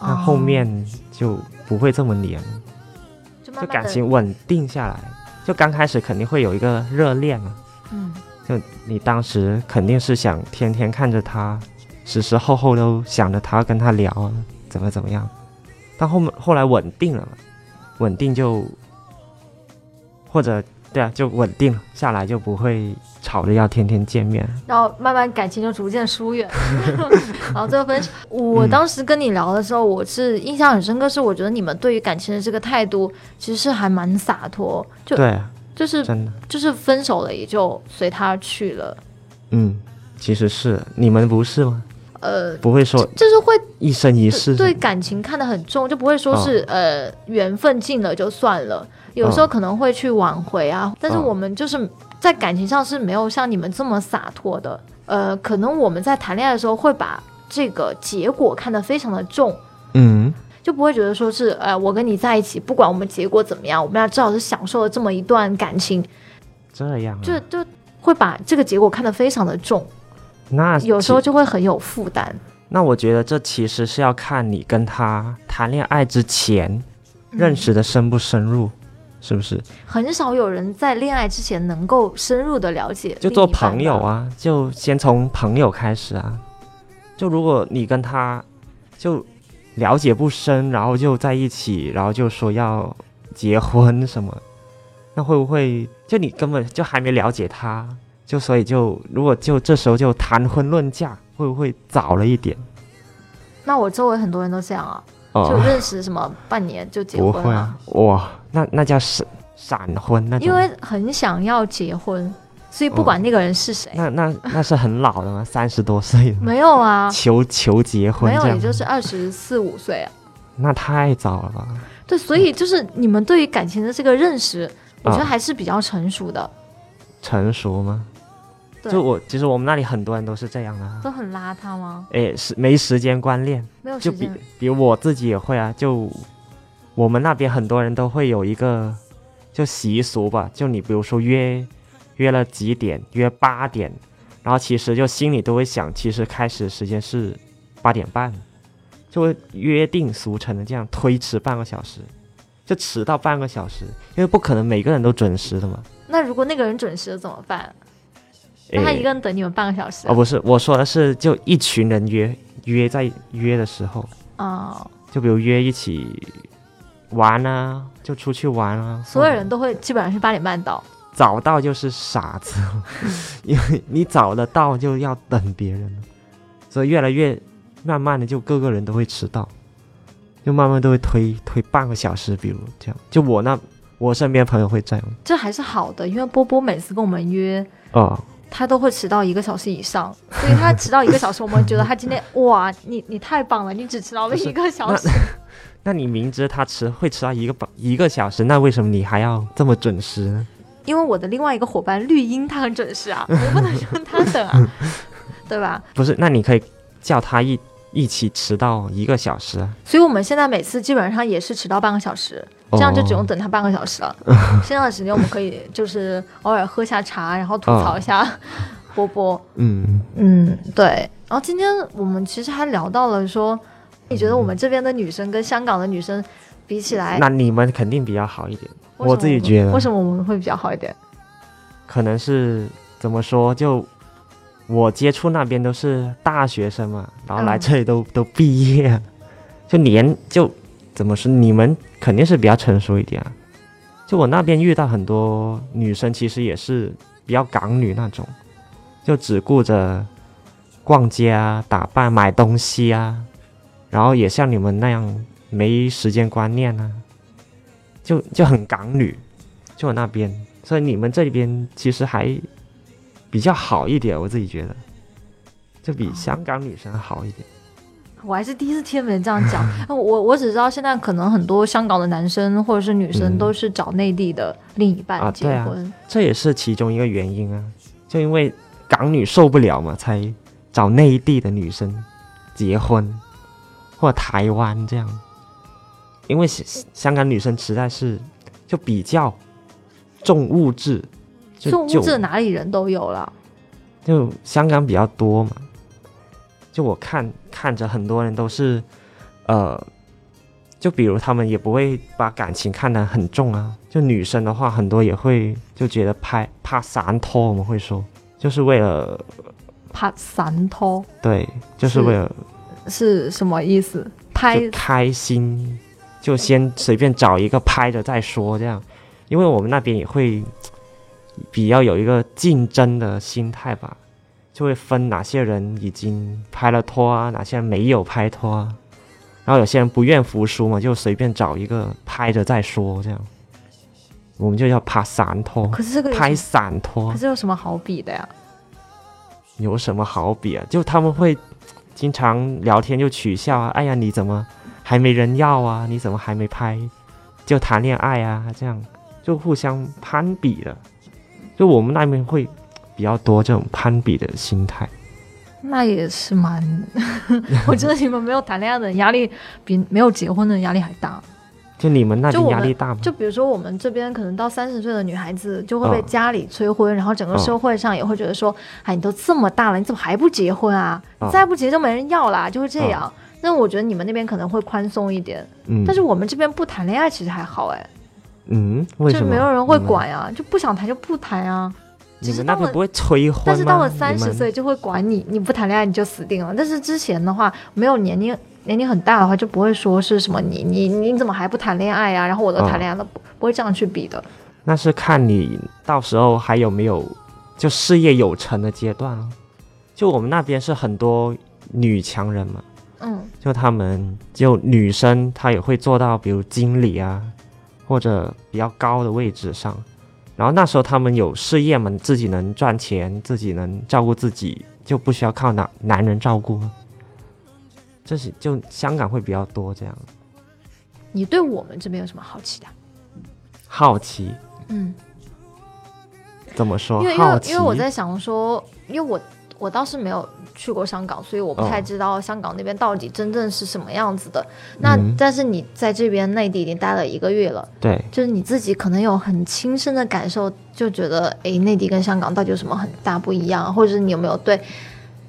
那哦后面就不会这么黏，就感情稳定下来。就刚开始肯定会有一个热恋啊，嗯就你当时肯定是想天天看着他，时时候候都想着他，跟他聊啊，怎么怎么样。但后面后来稳定了嘛，稳定就或者对啊，就稳定了下来，就不会吵着要天天见面。然后慢慢感情就逐渐疏远，然后最后分手。我嗯当时跟你聊的时候，我是印象很深刻，是我觉得你们对于感情的这个态度其实是还蛮洒脱，就对啊，就是真的，就是分手了也就随他去了，嗯，其实是你们不是吗？呃，不会说就是会一生一世对感情看得很重，就不会说是、哦呃缘分尽了就算了，有时候可能会去挽回啊，但是哦。我们就是在感情上是没有像你们这么洒脱的，呃，可能我们在谈恋爱的时候会把这个结果看得非常的重。嗯，就不会觉得说是，呃，我跟你在一起，不管我们结果怎么样，我们俩至少是享受了这么一段感情，这样、啊，就就会把这个结果看得非常的重，那有时候就会很有负担。那我觉得这其实是要看你跟他谈恋爱之前认识的深不深入，是不是？很少有人在恋爱之前能够深入的了解，就做朋友。啊，就先从朋友开始啊。就如果你跟他就了解不深，然后就在一起，然后就说要结婚什么，那会不会就你根本就还没了解他，就所以就如果就这时候就谈婚论嫁，会不会早了一点？那我周围很多人都这样啊，就哦，认识什么半年就结不婚啊。哇，那那叫闪闪婚那，因为很想要结婚，所以不管那个人是谁，那那那是很老的吗？三十多岁的没有啊，求求结婚没有，也就是二十四五岁啊。那太早了吧？对，所以就是你们对于感情的这个认识，我觉得啊。还是比较成熟的，成熟吗？对就我其实我们那里很多人都是这样的啊，都很邋遢吗？哎，是没时间观念，就比没有时间，比如我自己也会啊，就我们那边很多人都会有一个就习俗吧，就你比如说约约了几点，约八点，然后其实就心里都会想，其实开始时间是八点半，就会约定俗成的这样推迟半个小时，就迟到半个小时，因为不可能每个人都准时的嘛。那如果那个人准时了怎么办？那他一个人等你们半个小时啊？哦，不是，我说的是就一群人约约在约的时候，哦、就比如约一起玩啊，就出去玩啊，所有人都会基本上是八点半到。早到就是傻子，因为你早的到就要等别人了，所以越来越慢慢的就各个人都会迟到，就慢慢都会推推半个小时，比如这样，就我那我身边朋友会这样，这还是好的，因为波波每次跟我们约，哦，他都会迟到一个小时以上，所以他迟到一个小时，我们觉得他今天哇，你你太棒了，你只迟到了一个小时。那 你明知他迟会迟到一个半一个小时，那为什么你还要这么准时呢？因为我的另外一个伙伴绿茵，他很准时啊，我不能让他等啊，对吧？不是，那你可以叫他一一起迟到一个小时啊。所以我们现在每次基本上也是迟到半个小时，这样就只用等他半个小时了。剩下的时间我们可以就是偶尔喝下茶，然后吐槽一下波波。嗯，嗯，对。然后今天我们其实还聊到了说，你觉得我们这边的女生跟香港的女生比起来，那你们肯定比较好一点。我自己觉得为什么我们会比较好一点？可能是怎么说，就我接触那边都是大学生嘛，然后来嗯这里都、都毕业，就年就怎么说，你们肯定是比较成熟一点啊。就我那边遇到很多女生，其实也是比较港女那种，就只顾着逛街啊、打扮、买东西啊，然后也像你们那样没时间观念啊，就就很港女，就我那边，所以你们这边其实还比较好一点，我自己觉得，就比香港女生好一点。我还是第一次听别人这样讲。我我只知道现在可能很多香港的男生或者是女生嗯都是找内地的另一啊半结婚。这也是其中一个原因啊，就因为港女受不了嘛，才找内地的女生结婚，或者台湾这样。因为香香港女生实在是就比较重物质，重物质哪里人都有了。就香港比较多嘛，就我看看着很多人都是，呃，就比如他们也不会把感情看得很重啊。就女生的话，很多也会就觉得拍怕散拖，我们会说，就是为了怕散拖对，就是是为了是什么意思？拍开心，就先随便找一个拍着再说这样，因为我们那边也会比较有一个竞争的心态吧，就会分哪些人已经拍了拖啊，哪些人没有拍拖啊，然后有些人不愿服输嘛，就随便找一个拍着再说这样，我们就要拍散拖，可是这个拍散拖可是有什么好比的呀？有什么好比啊？就他们会经常聊天就取笑啊，哎呀你怎么还没人要啊？你怎么还没拍？就谈恋爱啊，这样就互相攀比的。就我们那边会比较多这种攀比的心态。那也是蛮，我觉得你们没有谈恋爱的压力比没有结婚的压力还大。就你们那边压力大吗？就比如说我们这边可能到三十岁的女孩子就会被嗯家里催婚，然后整个嗯社会上也会觉得说，哎，你都这么大了，你怎么还不结婚啊？再不结就没人要啦，就会这样。那我觉得你们那边可能会宽松一点，嗯，但是我们这边不谈恋爱其实还好哎，嗯，为就什么没有人会管呀，就不想谈就不谈啊。你们那边不会催婚？但是到了三十岁就会管你，你不谈恋爱你就死定了。但是之前的话，没有年龄年龄很大的话，就不会说是什么你你你怎么还不谈恋爱呀、然后我都谈恋爱了，不不会这样去比的。那是看你到时候还有没有就事业有成的阶段啊。就我们那边是很多女强人嘛，嗯，就他们就女生她也会做到，比如经理啊，或者比较高的位置上。然后那时候他们有事业嘛，自己能赚钱，自己能照顾自己，就不需要靠男男人照顾。这是就香港会比较多这样。你对我们这边有什么好奇的？好奇嗯，怎么说？因为因，为因为我在想说，因为我我倒是没有去过香港，所以我不太哦知道香港那边到底真正是什么样子的。那、嗯但是你在这边内地已经待了一个月了，对就是你自己可能有很亲身的感受，就觉得诶，内地跟香港到底有什么很大不一样，或者是你有没有对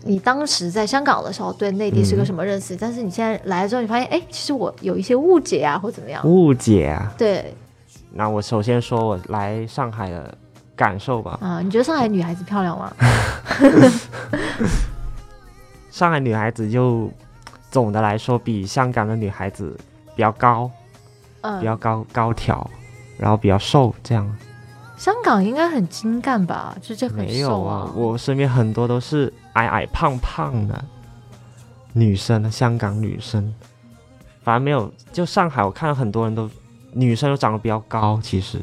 你当时在香港的时候对内地是个嗯什么认识？但是你现在来了之后，你发现哎，其实我有一些误解啊，或怎么样？误解啊。对那我首先说我来上海的感受吧。啊、你觉得上海女孩子漂亮吗？上海女孩子就总的来说比香港的女孩子比较高，嗯比，较高高挑，然后比较瘦，这样香港应该很精干吧？就这很没有瘦啊。我身边很多都是矮矮胖胖的女生，香港女生，反正没有。就上海，我看到很多人都女生都长得比较高，其实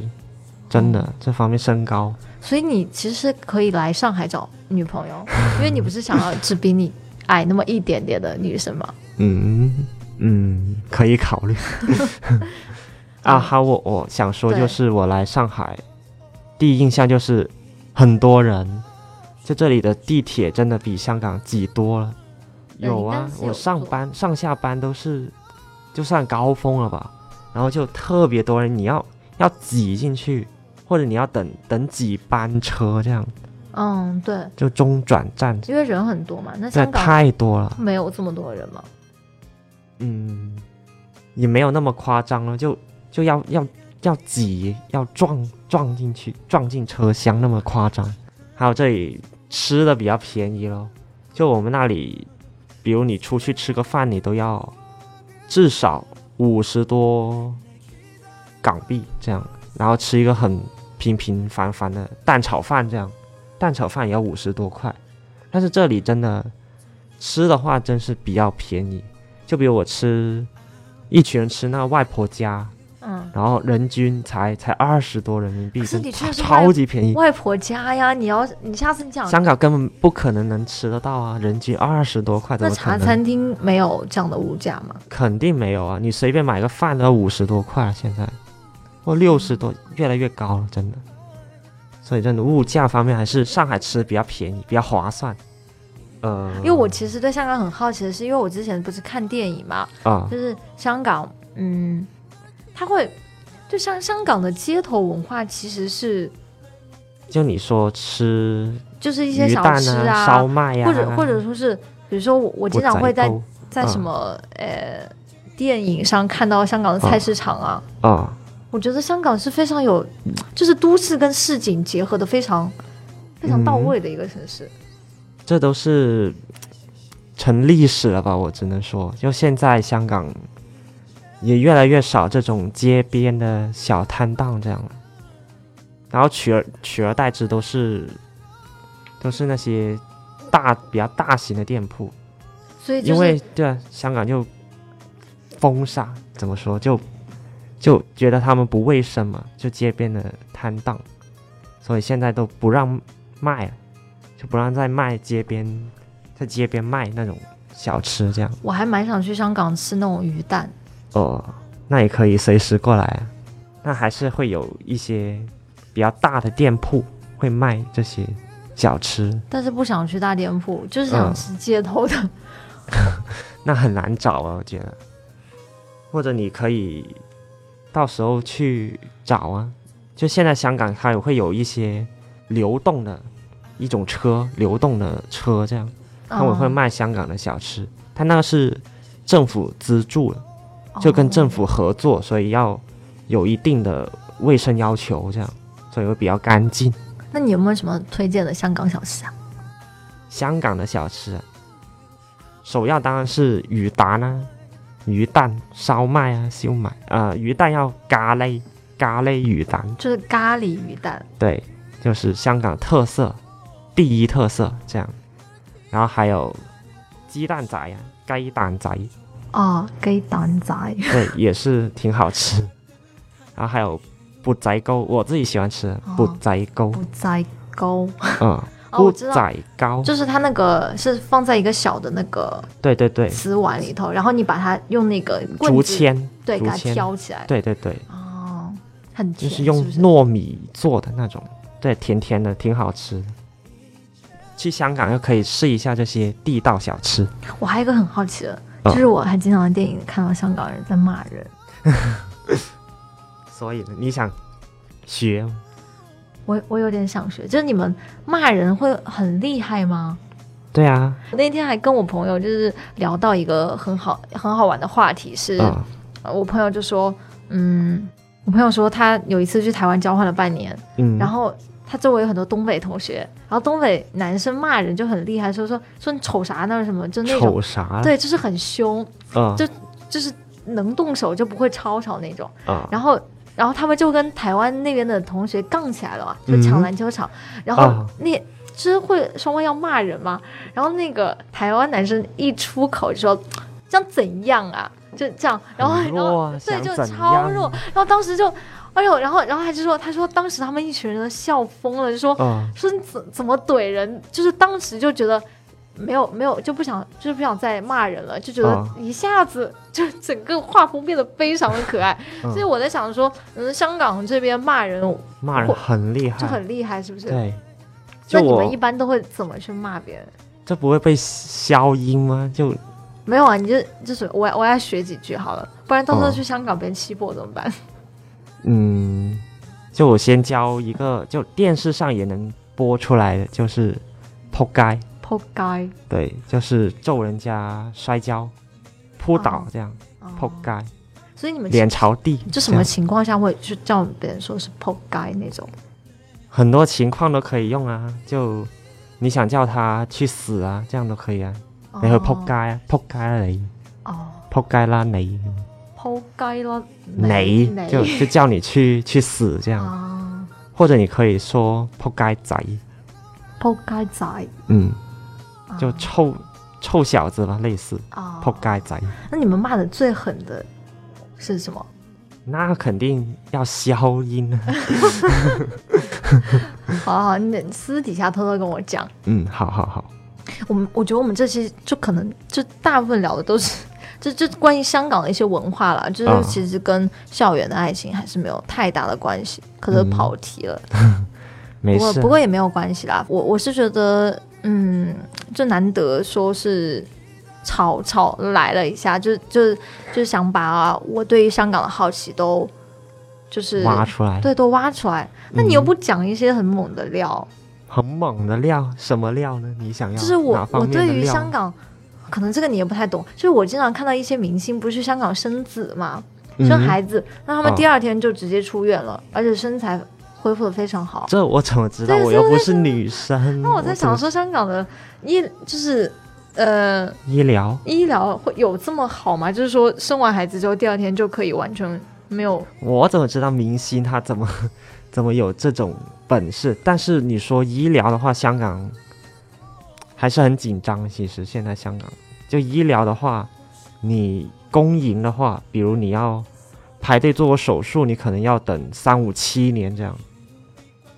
真的、哦这方面身高。所以你其实可以来上海找女朋友，因为你不是想要只比你矮那么一点点的女生吗？嗯嗯，可以考虑。啊，好，我我想说，就是我来上海，第一印象就是很多人，就这里的地铁真的比香港挤多了。有啊我上班上下班都是就算高峰了吧，然后就特别多人，你要要挤进去，或者你要等等几班车这样，嗯，对，就中转站，因为人很多嘛。那这香港太多了。没有这么多人吗？嗯，也没有那么夸张了，就就要要要挤，要撞撞进去，撞进车厢那么夸张。还有这里吃的比较便宜咯，就我们那里，比如你出去吃个饭，你都要至少五十多港币这样，然后吃一个很平平凡凡的蛋炒饭这样，蛋炒饭也要五十多块。但是这里真的吃的话，真是比较便宜。就比如我吃一群人吃那外婆家，嗯，然后人均才才二十多人民币，是真超你去的是超级便宜。外婆家呀，你要你下次你讲，香港根本不可能能吃得到啊，人均二十多块，怎那？茶餐厅没有这样的物价吗？肯定没有啊！你随便买个饭都要五十多块了，现在或六十多，越来越高了，真的。所以真的物价方面还是上海吃的比较便宜，比较划算。呃，因为我其实对香港很好奇的是，因为我之前不是看电影嘛，啊就是香港，嗯，它会就像香港的街头文化其实是就你说吃就是一些小吃啊、烧麦呀、或者或者说是比如说我我经常会在在什么、呃电影上看到香港的菜市场啊。沟啊，我觉得香港是非常有，就是都市跟市井结合的非常非常到位的一个城市。这都是成历史了吧？我只能说，就现在香港也越来越少这种街边的小摊档这样了，然后取而取而代之都是都是那些大比较大型的店铺，所以就是因为对啊，香港就封杀，怎么说就就觉得他们不卫生嘛，就街边的摊档，所以现在都不让卖了，就不让再卖街边，在街边卖那种小吃这样。我还蛮想去香港吃那种鱼蛋。哦，那也可以随时过来啊。那还是会有一些比较大的店铺会卖这些小吃，但是不想去大店铺，就是想嗯吃街头的。那很难找啊，我觉得。或者你可以到时候去找啊，就现在香港它也会有一些流动的一种车，流动的车这样，他们会嗯卖香港的小吃，它那个是政府资助的，就跟政哦府合作，所以要有一定的卫生要求，这样，所以会比较干净。那你有没有什么推荐的香港小吃啊？香港的小吃啊，首要当然是鱼蛋啦、鱼蛋、烧麦啊、烧麦啊、鱼蛋要咖喱，咖喱鱼蛋，就是咖喱鱼蛋。对，就是香港特色，第一特色这样。然后还有鸡蛋仔啊，鸡蛋仔，哦，鸡蛋仔。对，也是挺好吃。然后还有不仔糕，我自己喜欢吃的哦卜仔糕，不仔糕。嗯，哦，卜我知道，仔糕，就是它那个是放在一个小的那个对对对，瓷碗里头，然后你把它用那个棍竹子，签，对，给它竹签挑起来。对对对。哦，很甜，就是用糯米做的那种，对，甜甜的，挺好吃的。去香港又可以试一下这些地道小吃。我还有一个很好奇的，嗯就是我还经常在电影里看到香港人在骂人。所以呢，你想学吗？我我有点想学，就是你们骂人会很厉害吗？对啊，我那天还跟我朋友就是聊到一个很好很好玩的话题是，我朋友就说，嗯，我朋友说他有一次去台湾交换了半年，嗯，然后他周围有很多东北同学，然后东北男生骂人就很厉害，说说说你瞅啥呢？什么，就那种，瞅啥？，对，就是很凶，嗯。就就是能动手就不会吵吵那种。嗯。然后，然后他们就跟台湾那边的同学杠起来了嘛，就抢嗯篮球场，然后啊。那。就是会双方要骂人嘛，然后那个台湾男生一出口就说这样怎样啊，就这样，然后然后对就超弱，然后当时就哎呦，然后然后他就说他说当时他们一群人都笑疯了，就说嗯说你怎怎么怼人，就是当时就觉得没有没有就不想就是不想再骂人了，就觉得嗯一下子就整个画风变得非常的可爱，嗯所以我在想说，嗯，香港这边骂人骂人很厉害，就很厉害，是不是？对。就那你们一般都会怎么去骂别人？这不会被消音吗？就没有啊，你就就是我我要学几句好了，不然到时候哦去香港别人欺负我怎么办？嗯，就我先教一个，就电视上也能播出来的，就是扑街，扑街，对，就是咒人家摔跤、扑倒哦。这样，哦。扑街，所以你们脸朝地，就什么情况下会去叫别人说是扑街那种？很多情况都可以用啊，就你想叫他去死啊，这样都可以啊，你去扑街啊，扑街啦你，哦，扑街啦你，扑街啦，你。就就叫你去去死这样，啊，或者你可以说扑街仔，扑街仔，嗯，啊就臭臭小子吧，类似啊扑街仔。那你们骂的最狠的是什么？那肯定要消音啊。好 好好，你等私底下偷偷跟我讲。嗯，好好好，我们我觉得我们这期就可能就大部分聊的都是，就就关于香港的一些文化啦，就是嗯其实跟校园的爱情还是没有太大的关系，可是跑题了。没事。不过不过也没有关系啦。我我是觉得，嗯，就难得说是吵吵来了一下，就就就想把我对于香港的好奇都就是挖出来，对，都挖出来。那你又不讲一些很猛的料，很猛的料，什么料呢？你想要就是我我对于香港，可能这个你也不太懂。就是我经常看到一些明星不是去香港生子嘛，生嗯孩子，那他们哦第二天就直接出院了，而且身材恢复的非常好。这我怎么知道？我又不是女生。那我在想说，香港的医就是呃医疗，医疗会有这么好吗？就是说生完孩子之后第二天就可以完全没有我怎么知道明星他怎么怎么有这种本事？但是你说医疗的话，香港还是很紧张。其实现在香港就医疗的话，你公营的话，比如你要排队做个手术，你可能要等三五七年这样。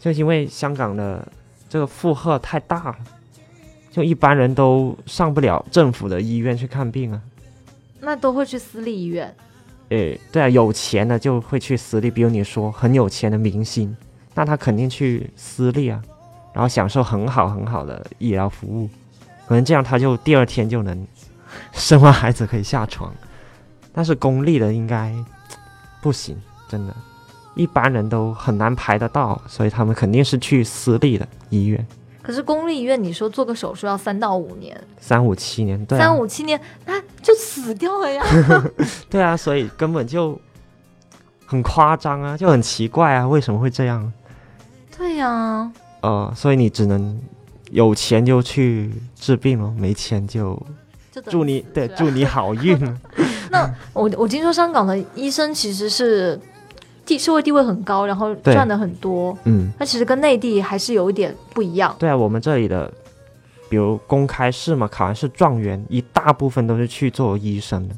就因为香港的这个负荷太大了，就一般人都上不了政府的医院去看病啊。那都会去私立医院。诶，对啊，有钱的就会去私立，比如你说很有钱的明星，那他肯定去私立啊，然后享受很好很好的医疗服务，可能这样他就第二天就能生完孩子可以下床。但是公立的应该不行，真的，一般人都很难排得到，所以他们肯定是去私立的医院，可是公立医院，你说做个手术要三到五年，三五七年，对啊，三五七年，那就死掉了呀。对啊，所以根本就很夸张啊，就很奇怪啊，为什么会这样？对呀、呃，所以你只能有钱就去治病了，没钱就祝你对祝你好运。那我我听说香港的医生其实是地社会地位很高，然后赚的很多，嗯，那其实跟内地还是有一点不一样。对啊，我们这里的，比如公开试嘛，考完试状元，一大部分都是去做医生的，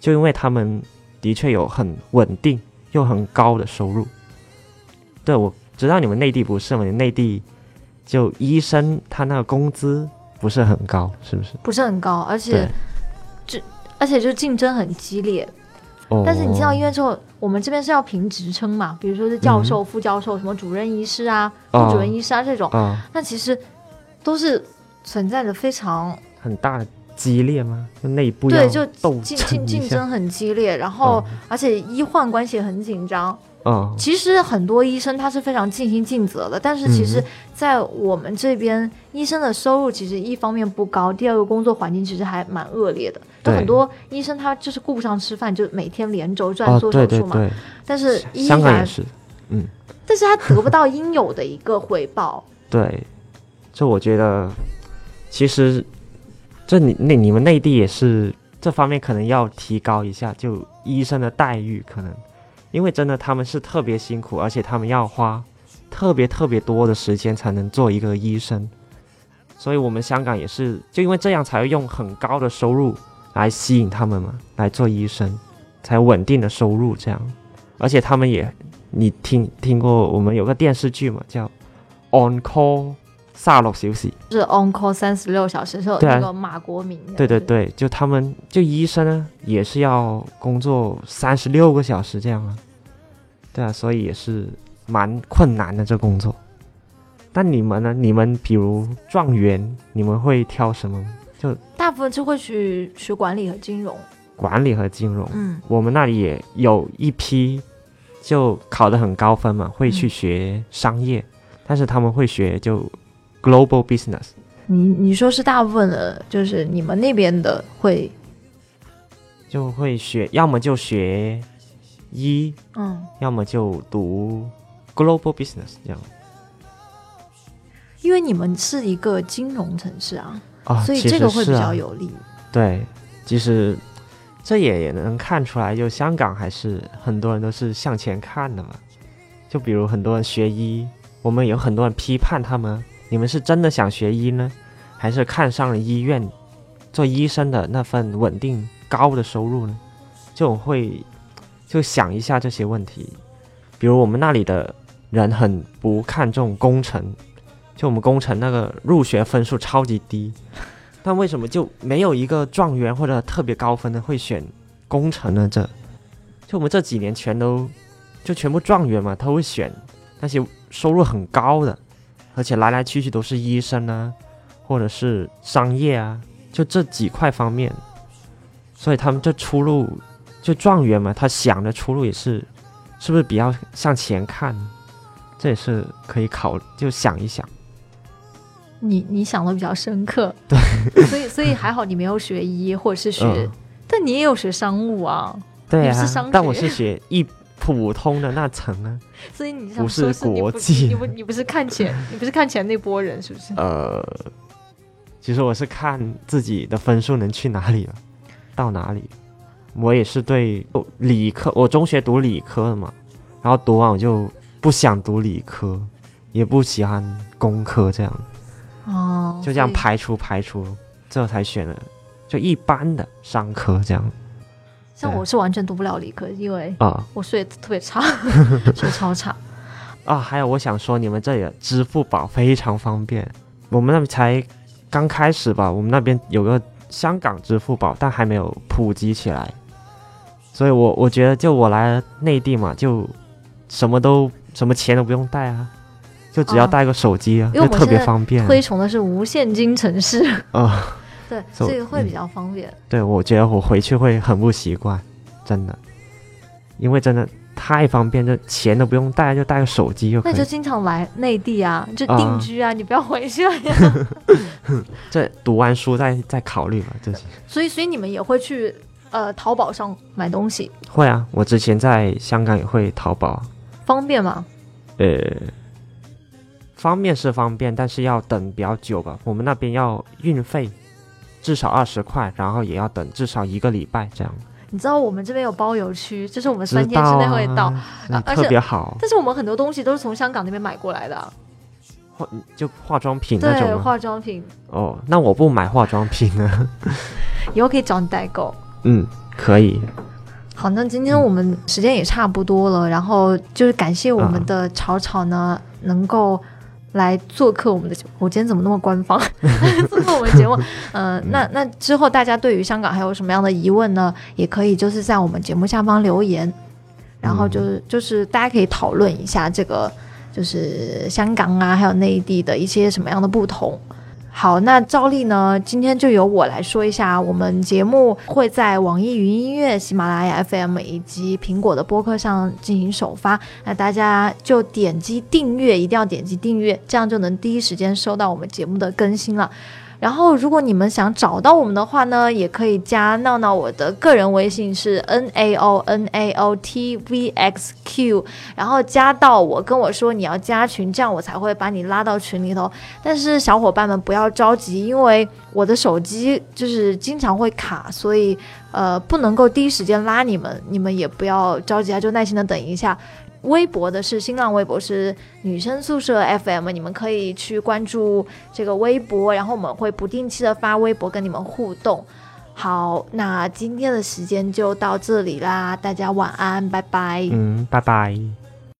就因为他们的确有很稳定又很高的收入。对，我知道你们内地不是嘛，你内地就医生他那个工资不是很高，是不是？不是很高，而且就，而且就竞争很激烈。哦，但是你进到医院之后，我们这边是要评职称嘛，比如说是教授、副教授、什么主任医师啊、哦副主任医师啊这种，啊、那其实都是存在着非常很大的激烈吗？就内部对，就竞竞竞争很激烈，然后、嗯。而且医患关系很紧张。嗯，其实很多医生他是非常尽心尽责的，但是其实嗯，在我们这边，医生的收入其实一方面不高，第二个工作环境其实还蛮恶劣的。有很多医生他就是顾不上吃饭，就每天连轴转哦，做手术嘛。对对。对，但是依然，香港也是，但是他得不到应有的一个回报。对，就我觉得，其实这你那你们内地也是这方面可能要提高一下，就医生的待遇可能，因为真的他们是特别辛苦，而且他们要花特别特别多的时间才能做一个医生，所以我们香港也是就因为这样才会用很高的收入来吸引他们嘛，来做医生，才稳定的收入这样，而且他们也，你听听过我们有个电视剧嘛，叫 On Call 卅六小时。就是 on call 三十六小时，是那个马国明。对对，对，就他们就医生呢，也是要工作三十六个小时这样啊。对啊，所以也是蛮困难的这工作。那你们呢？你们比如状元，你们会挑什么？大部分就会去学管理和金融。管理和金融。嗯，我们那里也有一批就考得很高分嘛，会去学商业，但是他们会学就 global business。你你说是大部分的，就是你们那边的会，就会学，要么就学医，嗯，要么就读 global business 这样因为你们是一个金融城市啊，啊，所以其这个会比较有利。对，其实这也也能看出来，就香港还是很多人都是向前看的嘛。就比如很多人学医，我们有很多人批判他们，你们是真的想学医呢，还是看上了医院做医生的那份稳定高的收入呢？就会就想一下这些问题。比如我们那里的人很不看重工程，就我们工程那个入学分数超级低，但为什么就没有一个状元或者特别高分的会选工程呢？这就我们这几年全都就全部状元嘛，他会选那些收入很高的，而且来来去去都是医生啊，或者是商业啊，就这几块方面，所以他们这出路就状元嘛，他想的出路也是，是不是比较向前看？这也是可以考，就想一想。你你想的比较深刻，对，所以所以还好你没有学医或者是学，嗯但你也有学商务啊，对你是商啊，但我是学一普通的那层啊，所以你想不是国际你不你不是看钱，你不是看钱那波人是不是？呃，其实我是看自己的分数能去哪里了，到哪里。我也是对哦理科，我中学读理科的嘛，然后读完我就不想读理科，也不喜欢工科这样，哦，就这样排除排除，最后才选了就一般的商科这样像我是完全读不了理科，因为啊我数学特别差，睡超差。啊！还有我想说，你们这里的支付宝非常方便，我们那边才刚开始吧，我们那边有个香港支付宝，但还没有普及起来，所以我我觉得就我来内地嘛，就什么都什么钱都不用带啊，就只要哦带个手机啊，因为就特别方便推崇的是无现金城市，啊。对，所以会比较方便。对，我觉得我回去会很不习惯，真的，因为真的太方便，就钱都不用带，就带个手机就可以。那就经常来内地啊，就定居啊，你不要回去了呀。这读完书再再考虑吧，这些。所以，所以你们也会去呃淘宝上买东西，会啊，我之前在香港也会淘宝啊，方便吗？呃，方便是方便，但是要等比较久吧。我们那边要运费至少二十块，然后也要等至少一个礼拜这样。你知道我们这边有包邮区，就是我们三天之内会到，而且特别好，但是我们很多东西都是从香港那边买过来的啊、化就化妆品那对，种对？化妆品哦，那我不买化妆品呢。以后可以找你代购。嗯，可以。好，那今天我们时间也差不多了，然后就是感谢我们啊的草草呢，能够来做客我们的节目。我今天怎么那么官方？做客我们节目，呃，那那之后大家对于香港还有什么样的疑问呢？也可以就是在我们节目下方留言，然后就是、就是大家可以讨论一下这个就是香港啊，还有内地的一些什么样的不同。好，那照例呢，今天就由我来说一下，我们节目会在网易云音乐、喜马拉雅 FM 以及苹果的播客上进行首发。那大家就点击订阅，一定要点击订阅，这样就能第一时间收到我们节目的更新了。然后，如果你们想找到我们的话呢，也可以加闹闹我的个人微信是 N A O N A O T V X Q，然后加到我跟我说你要加群，这样我才会把你拉到群里头。但是小伙伴们不要着急，因为我的手机就是经常会卡，所以呃不能够第一时间拉你们，你们也不要着急啊，就耐心的等一下。微博的是新浪微博是女生宿舍 FM，你们可以去关注这个微博，然后我们会不定期的发微博跟你们互动。好，那今天的时间就到这里啦，大家晚安，拜拜。嗯，拜拜。